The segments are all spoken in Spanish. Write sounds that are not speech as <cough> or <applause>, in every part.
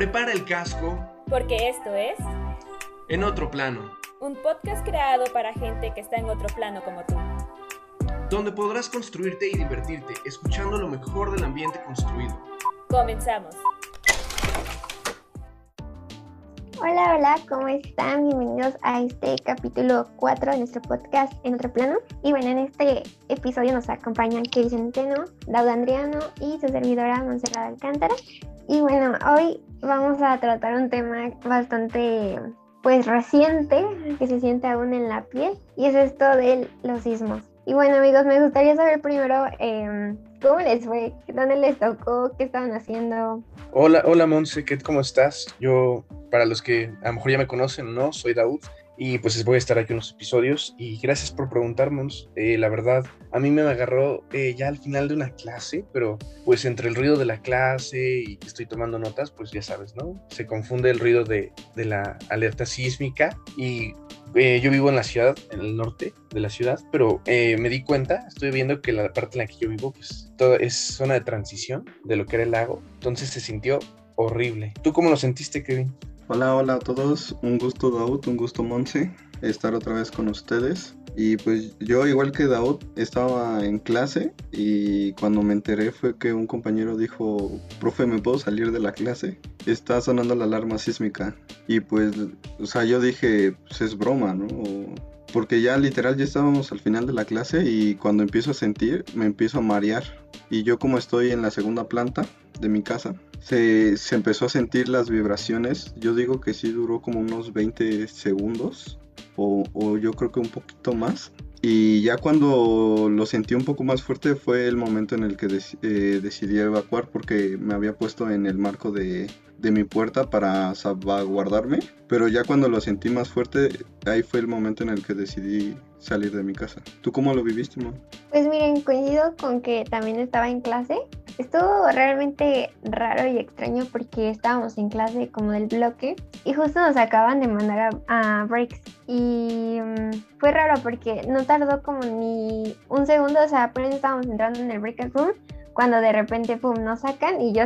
Prepara el casco. Porque esto es... En otro plano. Un podcast creado para gente que está en otro plano como tú. Donde podrás construirte y divertirte escuchando lo mejor del ambiente construido. Comenzamos. Hola, hola, ¿cómo están? Bienvenidos a este capítulo 4 de nuestro podcast En Otro Plano. Y bueno, en este episodio nos acompañan Kevin Centeno, Dauda Andriano y su servidora Monserrat Alcántara. Y bueno, hoy vamos a tratar un tema bastante pues reciente que se siente aún en la piel y es esto de los sismos. Y bueno amigos, me gustaría saber primero eh, cómo les fue, dónde les tocó, qué estaban haciendo. Hola, hola Monse, ¿cómo estás? Yo, para los que a lo mejor ya me conocen, ¿no? Soy Daud y pues voy a estar aquí en los episodios y gracias por preguntarnos. Eh, la verdad, a mí me agarró eh, ya al final de una clase, pero pues entre el ruido de la clase y que estoy tomando notas, pues ya sabes, ¿no? Se confunde el ruido de, de la alerta sísmica y eh, yo vivo en la ciudad, en el norte de la ciudad, pero me di cuenta, estoy viendo que la parte en la que yo vivo, pues todo es zona de transición de lo que era el lago, entonces se sintió horrible. ¿Tú cómo lo sentiste, Kevin? Hola, hola a todos. Un gusto, Daud, un gusto, Monse, estar otra vez con ustedes. Y pues yo, igual que Daud, estaba en clase y cuando me enteré fue que un compañero dijo, profe, ¿me puedo salir de la clase? Está sonando la alarma sísmica. Y pues, o sea, yo dije, pues es broma, ¿no? porque ya literal ya estábamos al final de la clase y cuando empiezo a sentir, me empiezo a marear. Y yo como estoy en la segunda planta de mi casa, se, empezó a sentir las vibraciones. Yo digo que sí duró como unos 20 segundos o, yo creo que un poquito más. Y ya cuando lo sentí un poco más fuerte fue el momento en el que eh, decidí evacuar porque me había puesto en el marco de, de mi puerta para salvaguardarme. Pero ya cuando lo sentí más fuerte, ahí fue el momento en el que decidí salir de mi casa. ¿Tú cómo lo viviste, Mo? Pues miren, coincido con que también estaba en clase. Estuvo realmente raro y extraño porque estábamos en clase como del bloque y justo nos acaban de mandar a, breaks. Y mm, fue raro porque no tardó como ni un segundo, o sea, apenas estábamos entrando en el break room cuando de repente, pum, nos sacan y yo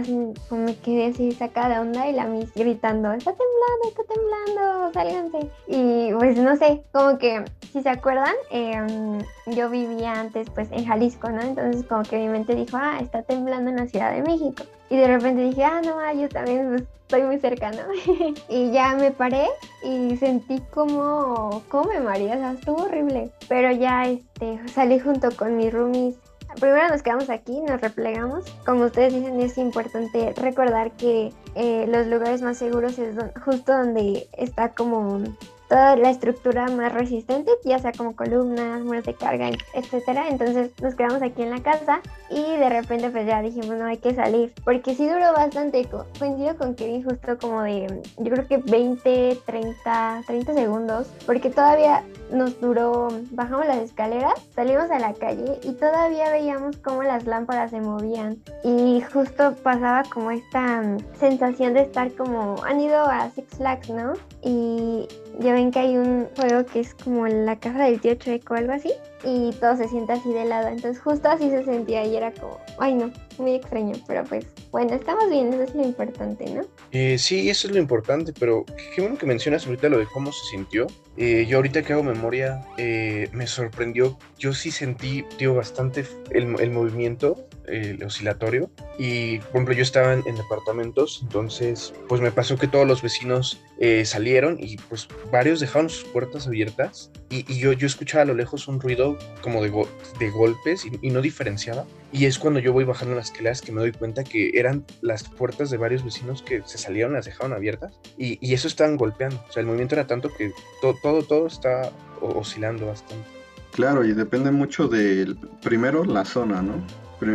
me quedé así sacada de onda y la mis gritando, está temblando, está temblando, sálganse. Y pues no sé, como que si se acuerdan, em, yo vivía antes pues en Jalisco, ¿no? Entonces como que mi mente dijo, ah, está temblando en la Ciudad de México. Y de repente dije, ah, no, yo también pues, estoy muy cercano. <laughs> y ya me paré y sentí como, como me maría, o estuvo horrible. Pero ya este, salí junto con mis roomies primero nos quedamos aquí, nos replegamos. Como ustedes dicen, es importante recordar que eh, los lugares más seguros es justo donde está como toda la estructura más resistente, ya sea como columnas, muros de carga, etcétera. Entonces nos quedamos aquí en la casa y de repente pues ya dijimos no hay que salir, porque sí duró bastante. Coincido con Kevin justo como de yo creo que 20, 30, 30 segundos, porque todavía nos duró, bajamos las escaleras, salimos a la calle y todavía veíamos cómo las lámparas se movían y justo pasaba como esta sensación de estar como han ido a Six Flags, ¿no? Y ya ven que hay un juego que es como la caja del tío Chueco o algo así. Y todo se siente así de lado. Entonces justo así se sentía y era como, ay no, muy extraño. Pero pues bueno, estamos bien, eso es lo importante, ¿no? Eh, sí, eso es lo importante, pero qué bueno que mencionas ahorita lo de cómo se sintió. Eh, yo ahorita que hago memoria, eh, me sorprendió. Yo sí sentí, tío, bastante el, el movimiento el oscilatorio. Y, por ejemplo, yo estaba en, departamentos, entonces, pues me pasó que todos los vecinos eh, salieron y, pues, varios dejaron sus puertas abiertas. Y, yo, yo escuchaba a lo lejos un ruido como de, golpes y, no diferenciaba. Y es cuando yo voy bajando las escaleras que me doy cuenta que eran las puertas de varios vecinos que se salieron, las dejaron abiertas. Y, y eso estaban golpeando. O sea, el movimiento era tanto que todo, todo, todo está oscilando bastante. Claro, y depende mucho del, primero, la zona, ¿no?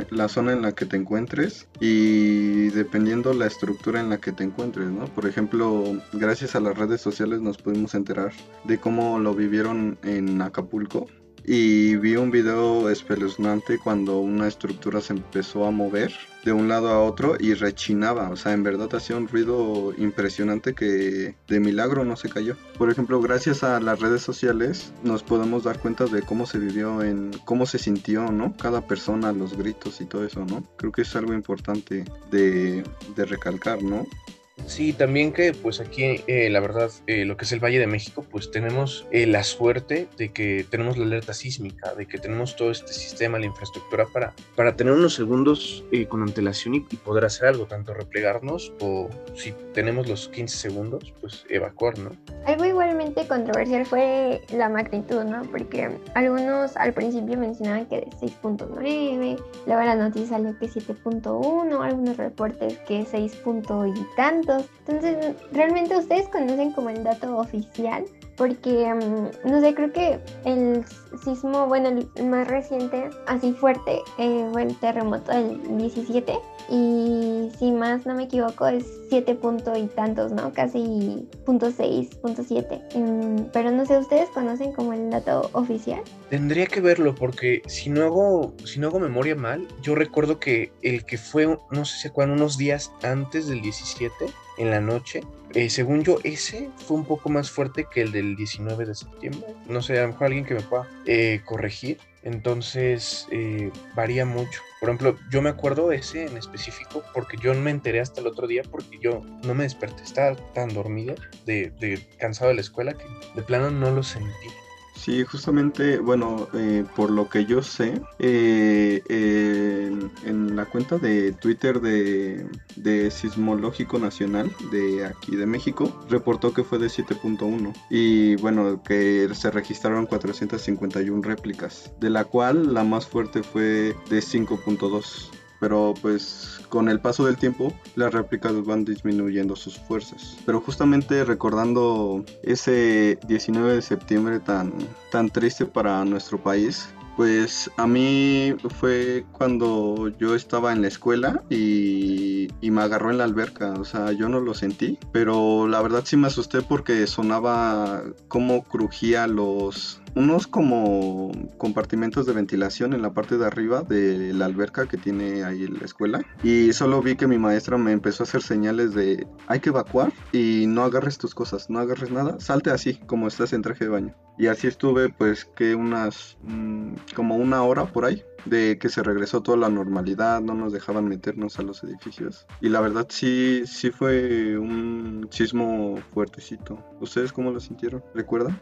La zona en la que te encuentres y dependiendo la estructura en la que te encuentres, ¿no? Por ejemplo, gracias a las redes sociales nos pudimos enterar de cómo lo vivieron en Acapulco y vi un video espeluznante cuando una estructura se empezó a mover de un lado a otro y rechinaba, o sea, en verdad hacía un ruido impresionante que de milagro no se cayó. Por ejemplo, gracias a las redes sociales nos podemos dar cuenta de cómo se vivió en cómo se sintió, ¿no? Cada persona, los gritos y todo eso, ¿no? Creo que es algo importante de, de recalcar, ¿no? Sí, también que pues aquí, eh, la verdad, eh, lo que es el Valle de México, pues tenemos eh, la suerte de que tenemos la alerta sísmica, de que tenemos todo este sistema, la infraestructura para, para tener unos segundos con antelación y, y, poder hacer algo, tanto replegarnos o si tenemos los 15 segundos, pues evacuar, ¿no? Algo igualmente controversial fue la magnitud, ¿no? Porque algunos al principio mencionaban que de 6.9, luego la noticia salió que 7.1, algunos reportes que 6. y tantos. Entonces, ¿realmente ustedes conocen como el dato oficial? Porque, mm, no sé, creo que el sismo, bueno, el más reciente, así fuerte, eh, fue el terremoto del 17 y si más no me equivoco es 7 punto y tantos, ¿no? Casi punto 6, punto 7. Mm, pero no sé, ¿ustedes conocen como el dato oficial? Tendría que verlo porque si no hago, si no hago memoria mal, yo recuerdo que el que fue, no sé si cuándo, unos días antes del 17, en la noche, eh, según yo, ese fue un poco más fuerte que el del 19 de septiembre. No sé, a lo mejor alguien que me pueda eh, corregir. Entonces, eh, varía mucho. Por ejemplo, yo me acuerdo ese en específico porque yo me enteré hasta el otro día porque yo no me desperté. Estaba tan dormido, de, de cansado de la escuela, que de plano no lo sentí. Sí, justamente, bueno, eh, por lo que yo sé, eh, en, la cuenta de Twitter de, de, Sismológico Nacional de aquí de México, reportó que fue de 7.1 y bueno, que se registraron 451 réplicas, de la cual la más fuerte fue de 5.2 pero pues con el paso del tiempo las réplicas van disminuyendo sus fuerzas. Pero justamente recordando ese 19 de septiembre tan, tan triste para nuestro país, pues a mí fue cuando yo estaba en la escuela y, y, me agarró en la alberca. O sea, yo no lo sentí, pero la verdad sí me asusté porque sonaba como crujía los, unos como compartimentos de ventilación en la parte de arriba de la alberca que tiene ahí la escuela. Y solo vi que mi maestra me empezó a hacer señales de hay que evacuar y no agarres tus cosas, no agarres nada, salte así como estás en traje de baño. Y así estuve pues que unas mm, como una hora por ahí de que se regresó toda la normalidad, no nos dejaban meternos a los edificios. Y la verdad sí, sí fue un sismo fuertecito. ¿Ustedes cómo lo sintieron? ¿Recuerdan?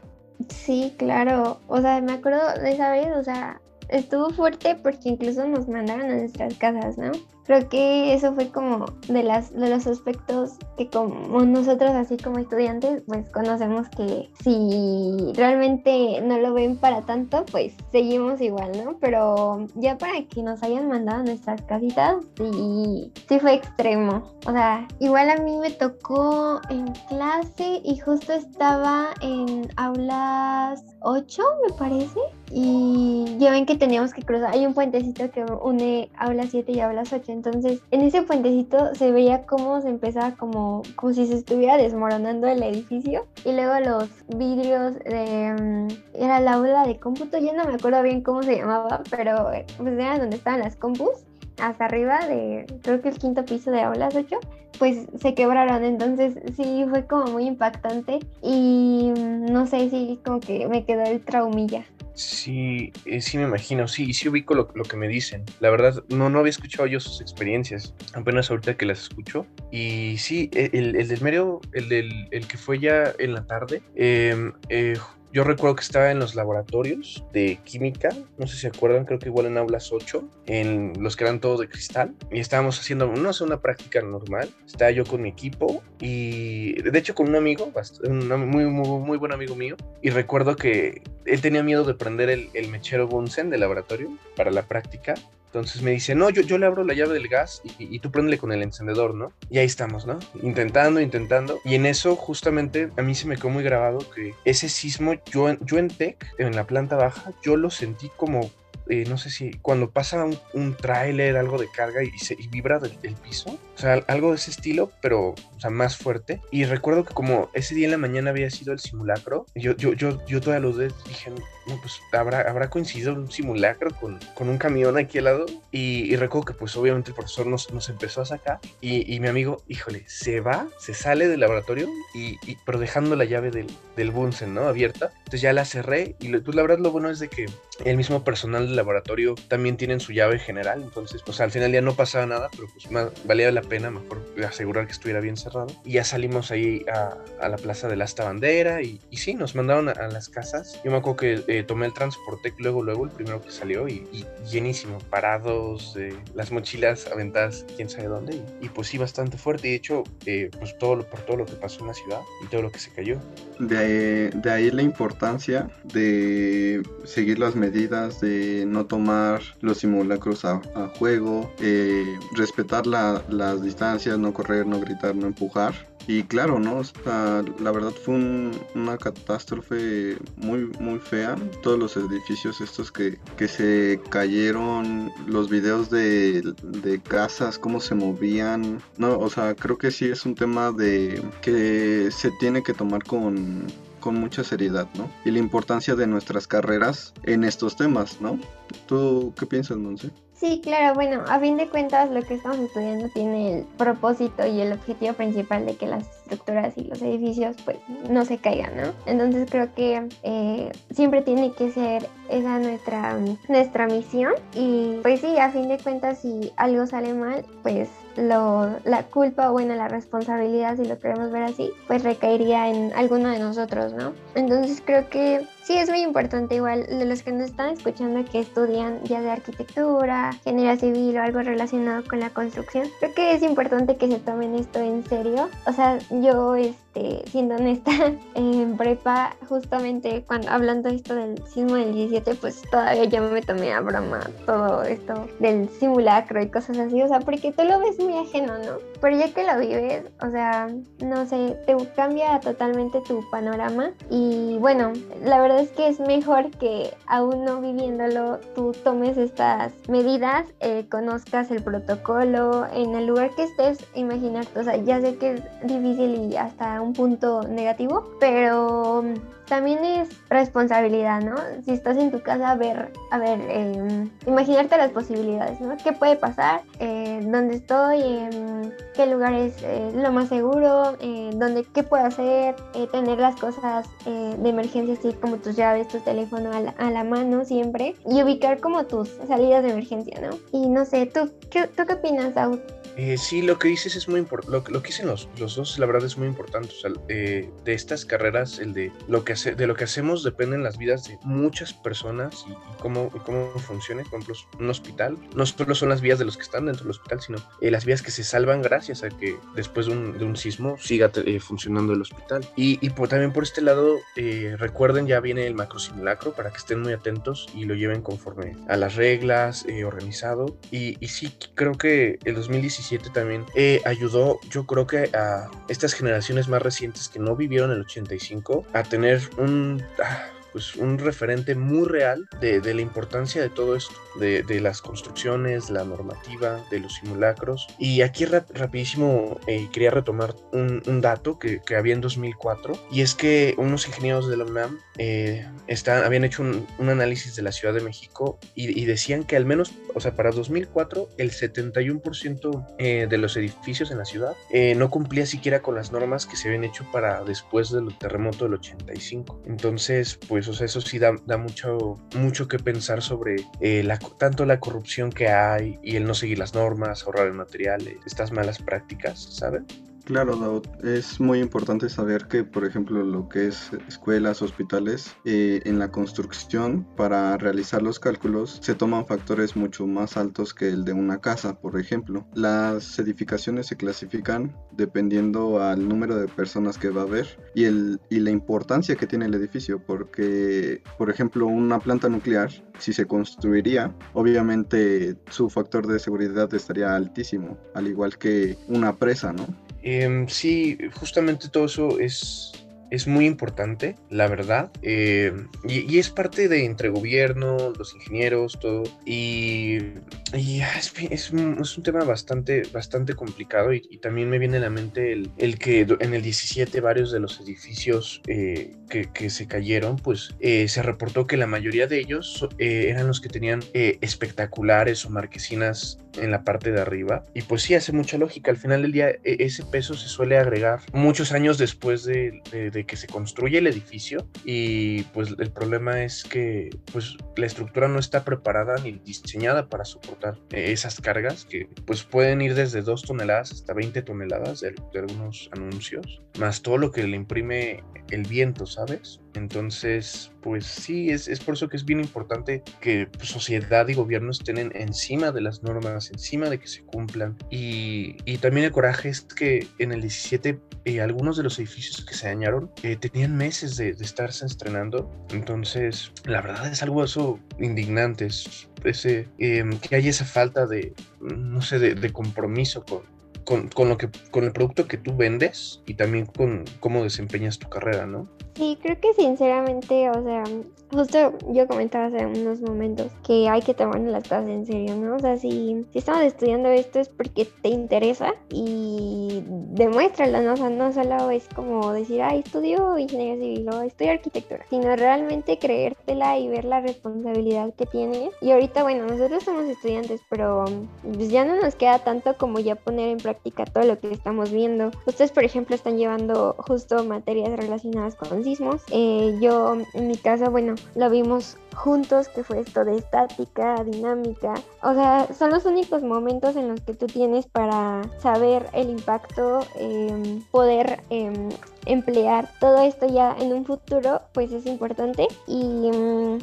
Sí, claro. O sea, me acuerdo de esa vez, o sea, estuvo fuerte porque incluso nos mandaron a nuestras casas, ¿no? Creo que eso fue como de, las, de los aspectos que como nosotros así como estudiantes pues conocemos que si realmente no lo ven para tanto pues seguimos igual, ¿no? Pero ya para que nos hayan mandado a nuestras casitas sí, sí fue extremo. O sea, igual a mí me tocó en clase y justo estaba en aulas 8 me parece y ya ven que teníamos que cruzar, hay un puentecito que une aulas 7 y aulas 8 entonces, en ese puentecito se veía cómo se empezaba como, como si se estuviera desmoronando el edificio. Y luego los vidrios de... Mm, era la aula de cómputo, ya no me acuerdo bien cómo se llamaba, pero eh, pues era donde estaban las compus hasta arriba de creo que el quinto piso de aulas 8 pues se quebraron entonces sí fue como muy impactante y mm, no sé si como que me quedó el traumilla Sí, eh, sí me imagino, sí, sí ubico lo, que me dicen. La verdad, no, no había escuchado yo sus experiencias, apenas ahorita que las escucho. Y sí, e, el, el del medio, el, del, el que fue ya en la tarde, eh, eh, yo recuerdo que estaba en los laboratorios de química, no sé si se acuerdan, creo que igual en aulas 8, en los que eran todos de cristal, y estábamos haciendo, no sé, una práctica normal. Estaba yo con mi equipo y, de hecho, con un amigo, un muy, muy, muy buen amigo mío, y recuerdo que él tenía miedo de prender el, el mechero Bunsen del laboratorio para la práctica, entonces me dice, no, yo, yo le abro la llave del gas y, tú préndele con el encendedor, ¿no? Y ahí estamos, ¿no? Intentando, intentando. Y en eso justamente a mí se me quedó muy grabado que ese sismo, yo, yo en TEC, en la planta baja, yo lo sentí como eh, no sé si cuando pasa un, un tráiler, algo de carga y, se, y vibra del, piso, o sea, algo de ese estilo, pero, o sea, más fuerte. Y recuerdo que como ese día en la mañana había sido el simulacro, yo, yo, yo, yo toda luz dije, pues habrá, habrá coincidido un simulacro con, con un camión aquí al lado. Y, y, recuerdo que pues obviamente el profesor nos, nos empezó a sacar y, y, mi amigo, híjole, se va, se sale del laboratorio y, pero dejando la llave del, del Bunsen, ¿no? Abierta. Entonces ya la cerré y pues la verdad lo bueno es de que el mismo personal del laboratorio también tienen su llave general, entonces pues al final ya no pasaba nada, pero pues más, valía la pena mejor asegurar que estuviera bien cerrado. Y ya salimos ahí a, a la plaza de la Asta Bandera y, y, sí, nos mandaron a, a, las casas. Yo me acuerdo que eh, tomé el transporte luego, luego, el primero que salió y, y llenísimo, parados, eh, las mochilas aventadas quién sabe dónde y, y, pues sí, bastante fuerte. Y de hecho, eh, pues todo lo, por todo lo que pasó en la ciudad y todo lo que se cayó. De, de ahí la importancia de seguir las medidas, de no tomar los simulacros a, juego, eh, respetar la, las distancias, no correr, no gritar, no empujar. Y claro, ¿no? O la verdad fue un, una catástrofe muy, muy fea. Todos los edificios estos que, que se cayeron, los videos de, de casas, cómo se movían. No, o sea, creo que sí es un tema de que se tiene que tomar con, con mucha seriedad, ¿no? Y la importancia de nuestras carreras en estos temas, ¿no? ¿Tú qué piensas, Monse? Sí, claro, bueno, a fin de cuentas lo que estamos estudiando tiene el propósito y el objetivo principal de que las estructuras y los edificios pues no se caigan, ¿no? Entonces creo que eh, siempre tiene que ser esa nuestra, nuestra misión y pues sí, a fin de cuentas si algo sale mal, pues lo, la culpa o bueno, la responsabilidad, si lo queremos ver así, pues recaería en alguno de nosotros, ¿no? Entonces creo que sí es muy importante igual de los que nos están escuchando que estudian ya de arquitectura, ingeniería civil o algo relacionado con la construcción, creo que es importante que se tomen esto en serio. O sea, yo este, siendo honesta, <laughs> en prepa, justamente cuando hablando esto del sismo del 17, pues todavía yo me tomé a broma todo esto del simulacro y cosas así, o sea, porque tú lo ves muy ajeno, ¿no? Pero ya que lo vives, o sea, no sé, te cambia totalmente tu panorama y bueno, la verdad es que es mejor que aún no viviéndolo, tú tomes estas medidas, eh, conozcas el protocolo en el lugar que estés, imaginarte, o sea, ya sé que es difícil y hasta un punto negativo, pero también es responsabilidad, ¿no? Si estás en tu casa, a ver, a ver, eh, imaginarte las posibilidades, ¿no? ¿Qué puede pasar? Eh, ¿Dónde estoy? Eh, ¿Qué lugar es lo más seguro? ¿dónde, ¿Qué puedo hacer? tener las cosas de emergencia, así como tus llaves, tu teléfono a la, a la, mano siempre y ubicar como tus salidas de emergencia, ¿no? Y no sé, ¿tú qué, ¿tú qué opinas, Daud? Eh, sí, lo que dices es muy importante. Lo, lo, que dicen los, los, dos, la verdad, es muy importante. O sea, eh, de estas carreras, el de lo que hace, de lo que hacemos dependen las vidas de muchas personas y, y cómo, y cómo funcione. Por ejemplo, un hospital no solo son las vías de los que están dentro del hospital, sino eh, las vías que se salvan gracias a que después de un, de un sismo siga eh, funcionando el hospital. Y, y por, también por este lado, recuerden, ya viene el macro simulacro para que estén muy atentos y lo lleven conforme a las reglas, organizado. Y, y sí, creo que el 2017 también eh, ayudó, yo creo que a estas generaciones más recientes que no vivieron el 85 a tener un... Ah, pues un referente muy real de, de la importancia de todo esto, de, de, las construcciones, la normativa, de los simulacros. Y aquí rap, rapidísimo eh, quería retomar un, un dato que, que, había en 2004, y es que unos ingenieros de la UNAM eh, están, habían hecho un, un, análisis de la Ciudad de México y, y, decían que al menos, o sea, para 2004, el 71% eh, de los edificios en la ciudad eh, no cumplía siquiera con las normas que se habían hecho para después del terremoto del 85. Entonces, pues, sea, eso sí da, da mucho, mucho que pensar sobre eh, tanto la corrupción que hay y el no seguir las normas, ahorrar el material, estas malas prácticas, ¿saben? Claro, Daud, es muy importante saber que, por ejemplo, lo que es escuelas, hospitales, eh, en la construcción, para realizar los cálculos, se toman factores mucho más altos que el de una casa, por ejemplo. Las edificaciones se clasifican dependiendo al número de personas que va a haber y, el, y la importancia que tiene el edificio, porque, por ejemplo, una planta nuclear, si se construiría, obviamente su factor de seguridad estaría altísimo, al igual que una presa, ¿no? Eh, sí, justamente todo eso es, es muy importante, la verdad. Eh, y, y, es parte de entre gobierno, los ingenieros, todo. Y, y es, es, un, es, un, tema bastante, bastante complicado. Y, y, también me viene a la mente el, el, que en el 17 varios de los edificios eh, que, que, se cayeron, pues eh, se reportó que la mayoría de ellos eh, eran los que tenían eh, espectaculares o marquesinas en la parte de arriba. Y pues sí, hace mucha lógica. Al final del día, ese peso se suele agregar muchos años después de, de, que se construye el edificio y pues el problema es que pues la estructura no está preparada ni diseñada para soportar esas cargas que pues pueden ir desde 2 toneladas hasta 20 toneladas de, de algunos anuncios, más todo lo que le imprime el viento, ¿sabes? Entonces, pues sí, es, es por eso que es bien importante que pues, sociedad y gobierno estén encima de las normas, encima de que se cumplan. Y, y también el coraje es que en el 17 eh, algunos de los edificios que se dañaron eh, tenían meses de, de, estarse estrenando. Entonces, la verdad es algo eso indignante, es, ese, eh, que hay esa falta de, no sé, de compromiso con, con, con, lo que, con el producto que tú vendes y también con cómo desempeñas tu carrera, ¿no? Sí, creo que sinceramente, o sea, justo yo comentaba hace unos momentos que hay que tomar las cosas en serio, ¿no? O sea, si, si estamos estudiando esto es porque te interesa y demuéstralo, ¿no? O sea, no solo es como decir, ay, estudio ingeniería civil o estudio arquitectura, sino realmente creértela y ver la responsabilidad que tienes. Y ahorita, bueno, nosotros somos estudiantes, pero pues ya no nos queda tanto como ya poner en práctica todo lo que estamos viendo. Ustedes, por ejemplo, están llevando justo materias relacionadas con sismos. Eh, yo, en mi caso, bueno, lo vimos juntos, que fue esto de estática, dinámica. O sea, son los únicos momentos en los que tú tienes para saber el impacto, eh, poder eh, emplear todo esto ya en un futuro, pues es importante. Y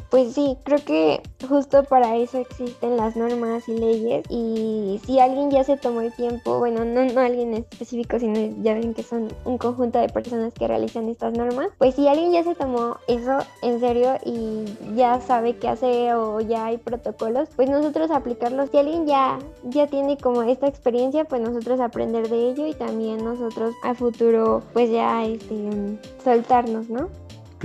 pues sí, creo que justo para eso existen las normas y leyes. Y si alguien ya se tomó el tiempo, bueno, no, no alguien específico, sino ya ven que son un conjunto de personas que realizan estas normas, pues si alguien ya se tomó eso en serio y ya sabe qué hacer o ya hay protocolos, pues nosotros aplicarlos. Si alguien ya, ya tiene como esta experiencia, pues nosotros aprender de ello y también nosotros a futuro pues ya este, soltarnos, ¿no?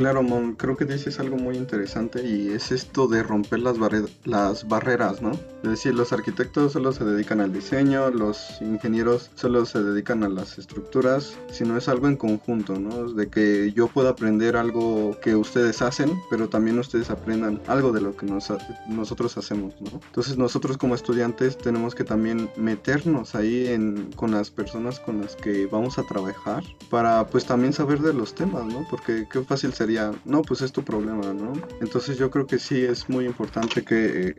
Claro, Mon, creo que dices algo muy interesante y es esto de romper las, barre las barreras, ¿no? Es decir, los arquitectos solo se dedican al diseño, los ingenieros solo se dedican a las estructuras, sino es algo en conjunto, ¿no? De que yo pueda aprender algo que ustedes hacen, pero también ustedes aprendan algo de lo que nos, nosotros hacemos, ¿no? Entonces nosotros como estudiantes tenemos que también meternos ahí con las personas con las que vamos a trabajar para pues también saber de los temas, ¿no? Porque qué fácil sería, no, pues es tu problema, ¿no? Entonces yo creo que sí es muy importante que eh,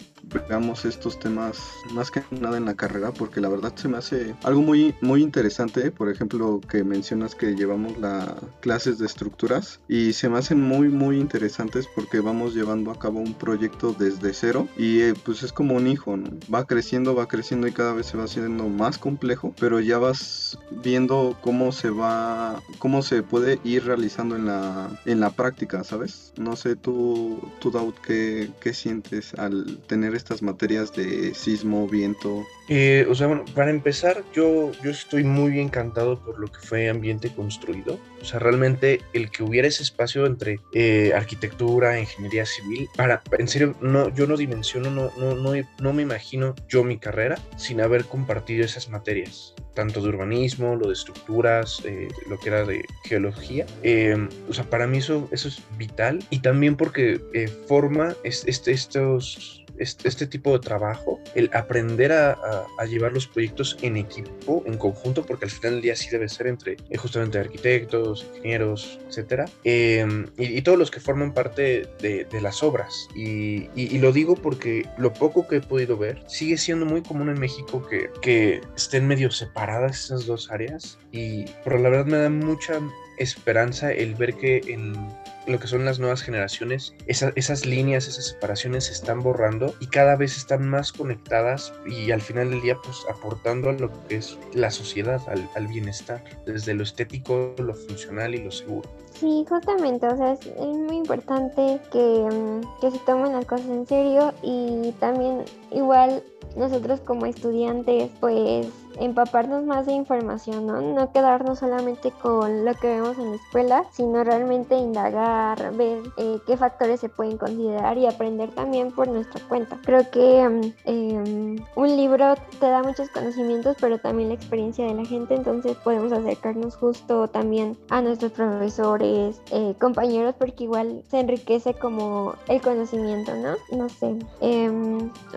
veamos estos temas más que nada en la carrera, porque la verdad se me hace algo muy, muy interesante, por ejemplo, que mencionas que llevamos las clases de estructuras y se me hacen muy, muy interesantes porque vamos llevando a cabo un proyecto desde cero y eh, pues es como un hijo. Va creciendo, va creciendo y cada vez se va haciendo más complejo, pero ya vas viendo cómo se va, cómo se puede ir realizando en la, en la práctica, ¿sabes? No sé, tú, tú Daud, ¿qué, ¿qué, sientes al tener estas materias de sismo, viento? Eh, o sea, bueno, para empezar, yo, yo estoy muy encantado por lo que fue ambiente construido. O sea, realmente el que hubiera ese espacio entre eh, arquitectura, ingeniería civil, para, en serio, no, yo no dimensiono, no, no, no, no me imagino yo mi carrera sin haber compartido esas materias, tanto de urbanismo, lo de estructuras, eh, lo que era de geología. Eh, o sea, para mí eso, eso es vital y también porque eh, forma es, este, estos este, este, tipo de trabajo, el aprender a, a, a, llevar los proyectos en equipo, en conjunto, porque al final del día sí debe ser entre eh, justamente arquitectos, ingenieros, etcétera, eh, y, y, todos los que forman parte de, de las obras. Y, y, y, lo digo porque lo poco que he podido ver sigue siendo muy común en México que, que estén medio separadas esas dos áreas, y pero la verdad me da mucha esperanza el ver que en lo que son las nuevas generaciones, esa, esas líneas, esas separaciones se están borrando y cada vez están más conectadas y al final del día pues aportando a lo que es la sociedad, al, al bienestar, desde lo estético, lo funcional y lo seguro. Sí, justamente, o sea, es, muy importante que, que se tomen las cosas en serio y también igual nosotros como estudiantes pues empaparnos más de información, ¿no? No quedarnos solamente con lo que vemos en la escuela, sino realmente indagar, ver eh, qué factores se pueden considerar y aprender también por nuestra cuenta. Creo que eh, un libro te da muchos conocimientos, pero también la experiencia de la gente, entonces podemos acercarnos justo también a nuestros profesores, eh, compañeros, porque igual se enriquece como el conocimiento, ¿no? No sé.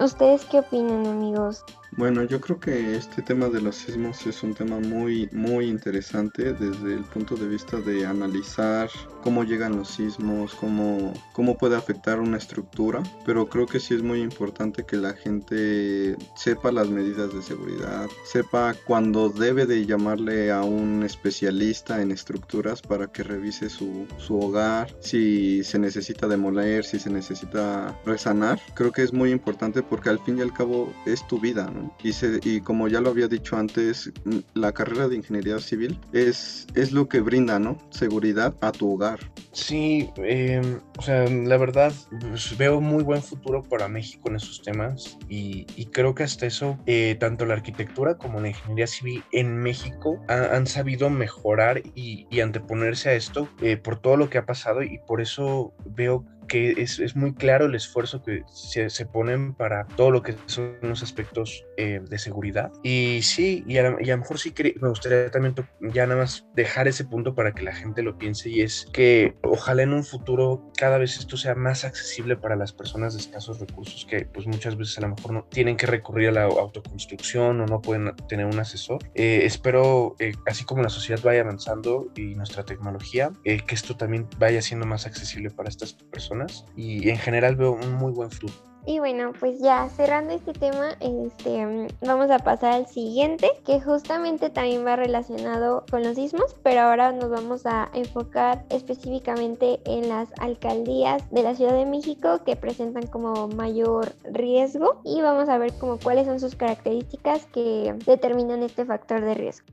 ¿Ustedes qué opinan, amigos? Bueno, yo creo que este tema de los sismos es un tema muy, muy interesante desde el punto de vista de analizar cómo llegan los sismos, cómo, cómo puede afectar una estructura, pero creo que sí es muy importante que la gente sepa las medidas de seguridad, sepa cuándo debe de llamarle a un especialista en estructuras para que revise su, su hogar, si se necesita demoler, si se necesita resanar. Creo que es muy importante porque al fin y al cabo es tu vida, ¿no? Y, como ya lo había dicho antes, la carrera de ingeniería civil es, es lo que brinda, ¿no? Seguridad a tu hogar. Sí, em, o sea, la verdad, pues, veo muy buen futuro para México en esos temas y, creo que hasta eso, eh, tanto la arquitectura como la ingeniería civil en México han sabido mejorar y, anteponerse a esto eh, por todo lo que ha pasado y por eso veo que es, es, muy claro el esfuerzo que se, se, ponen para todo lo que son los aspectos eh, de seguridad. Y sí, y a, lo mejor sí me gustaría también ya nada más dejar ese punto para que la gente lo piense y es que ojalá en un futuro cada vez esto sea más accesible para las personas de escasos recursos que pues muchas veces a lo mejor no tienen que recurrir a la autoconstrucción o no pueden tener un asesor. Eh, espero, eh, así como la sociedad vaya avanzando y nuestra tecnología, que esto también vaya siendo más accesible para estas personas y en general veo un muy buen fruto. Y bueno, pues ya cerrando este tema, este, vamos a pasar al siguiente, que justamente también va relacionado con los sismos, pero ahora nos vamos a enfocar específicamente en las alcaldías de la Ciudad de México que presentan como mayor riesgo y vamos a ver como cuáles son sus características que determinan este factor de riesgo.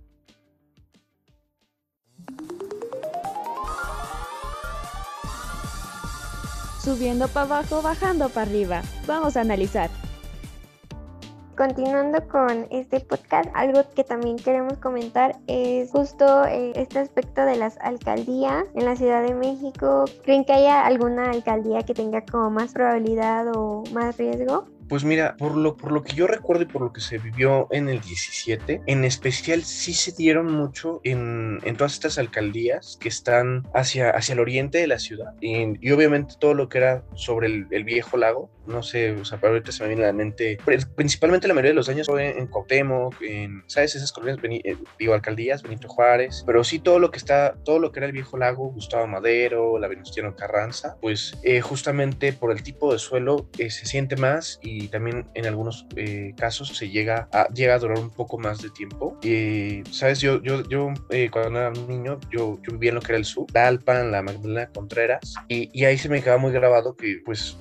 Subiendo para abajo, bajando para arriba. Vamos a analizar. Continuando con este podcast, algo que también queremos comentar es justo eh, este aspecto de las alcaldías en la Ciudad de México. ¿Creen que haya alguna alcaldía que tenga como más probabilidad o más riesgo? Pues mira, por lo, por lo que yo recuerdo y por lo que se vivió en el 17, en especial sí se dieron mucho en, en todas estas alcaldías que están hacia, hacia el oriente de la ciudad y, obviamente todo lo que era sobre el, viejo lago, no sé, o sea, ahorita se me viene a la mente, principalmente la mayoría de los años fue en Cuauhtémoc, en, ¿sabes? Esas colonias, eh, digo, alcaldías, Benito Juárez, pero sí todo lo que está, todo lo que era el viejo lago, Gustavo Madero, la Venustiano Carranza, pues eh, justamente por el tipo de suelo eh, se siente más y también en algunos eh, casos se llega a, llega a durar un poco más de tiempo. y Sabes, yo, yo, yo eh, cuando era un niño, yo, yo, vivía en lo que era el sur, la Alpan, la Magdalena Contreras, y, y, ahí se me quedaba muy grabado que pues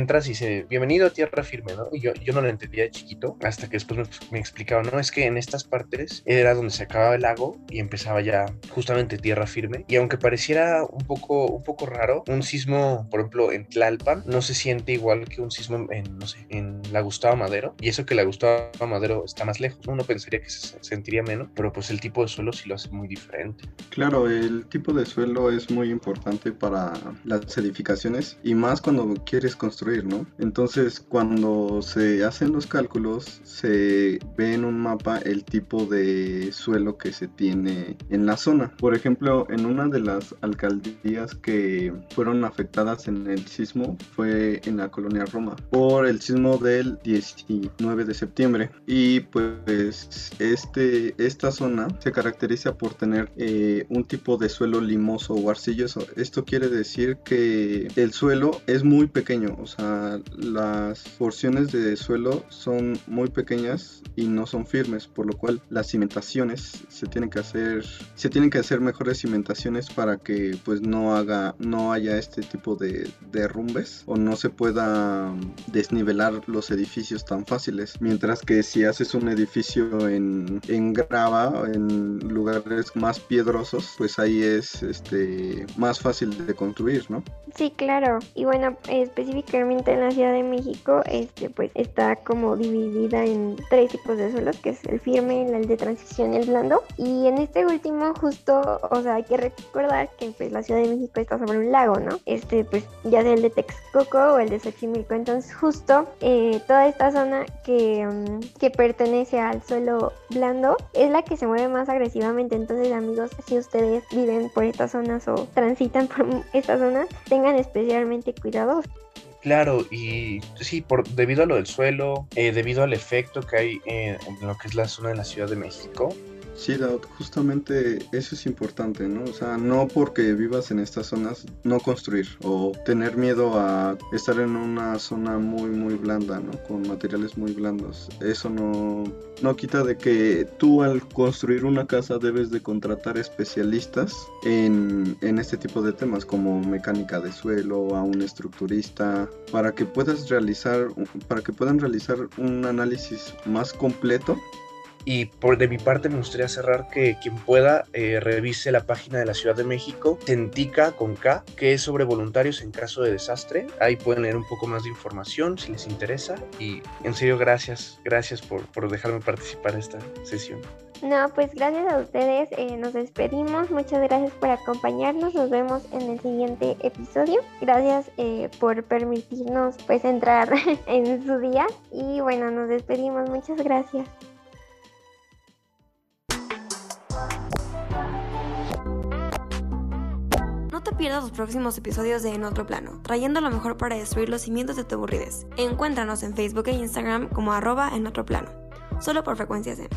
entras y dice, bienvenido a tierra firme, ¿no? Y yo, yo no lo entendía de chiquito, hasta que después me, me explicaban, no, es que en estas partes era donde se acababa el lago y empezaba ya justamente tierra firme, y aunque pareciera un poco, un poco raro, un sismo, por ejemplo, en Tlalpan, no se siente igual que un sismo en no sé, en la Gustavo Madero, y eso que la Gustavo Madero está más lejos, uno pensaría que se sentiría menos, pero pues el tipo de suelo sí lo hace muy diferente. Claro, el tipo de suelo es muy importante para las edificaciones y más cuando quieres construir, Entonces, cuando se hacen los cálculos, se ve en un mapa el tipo de suelo que se tiene en la zona. Por ejemplo, en una de las alcaldías que fueron afectadas en el sismo fue en la colonia Roma por el sismo del 19 de septiembre. Y pues este esta zona se caracteriza por tener eh, un tipo de suelo limoso o arcilloso. Esto quiere decir que el suelo es muy pequeño las porciones de suelo son muy pequeñas y no son firmes por lo cual las cimentaciones se tienen que hacer se tienen que hacer mejores cimentaciones para que pues no haga no haya este tipo de derrumbes o no se pueda desnivelar los edificios tan fáciles. Mientras que si haces un edificio en, en grava, en lugares más piedrosos, pues ahí es este más fácil de construir, ¿no? Sí, claro. Y bueno, específicamente en la Ciudad de México, este pues está como dividida en tres tipos de suelos, que es el firme, el de transición y el blando. Y en este último justo, o sea, hay que recordar que pues la Ciudad de México está sobre un lago, ¿no? Este pues ya sea el de Texcoco o el de Xochimilco. Entonces justo eh, toda esta zona que, mm, que pertenece al suelo blando es la que se mueve más agresivamente. Entonces, amigos, si ustedes viven por estas zonas o transitan por <laughs> estas zonas, tengan especialmente cuidado. Claro, y sí, por, debido a lo del suelo, eh, debido al efecto que hay en, en lo que es la zona de la Ciudad de México, Sí, justamente eso es importante, ¿no? O sea, no porque vivas en estas zonas, no construir o tener miedo a estar en una zona muy, muy blanda, ¿no? Con materiales muy blandos. Eso no, no quita de que tú al construir una casa debes de contratar especialistas en, en este tipo de temas, como mecánica de suelo, a un estructurista, para que puedas realizar, para que puedan realizar un análisis más completo y por de mi parte me gustaría cerrar que quien pueda eh, revise la página de la Ciudad de México, Tentica con K, que es sobre voluntarios en caso de desastre. Ahí pueden leer un poco más de información si les interesa. Y en serio, gracias, gracias por, por dejarme participar en esta sesión. No, pues gracias a ustedes, eh, nos despedimos, muchas gracias por acompañarnos, nos vemos en el siguiente episodio, gracias eh, por permitirnos pues entrar <laughs> en su día y bueno, nos despedimos, muchas gracias. Pierdas los próximos episodios de En Otro Plano, trayendo lo mejor para destruir los cimientos de tu aburridez. Encuéntranos en Facebook e Instagram como arroba en otro plano, solo por frecuencias M.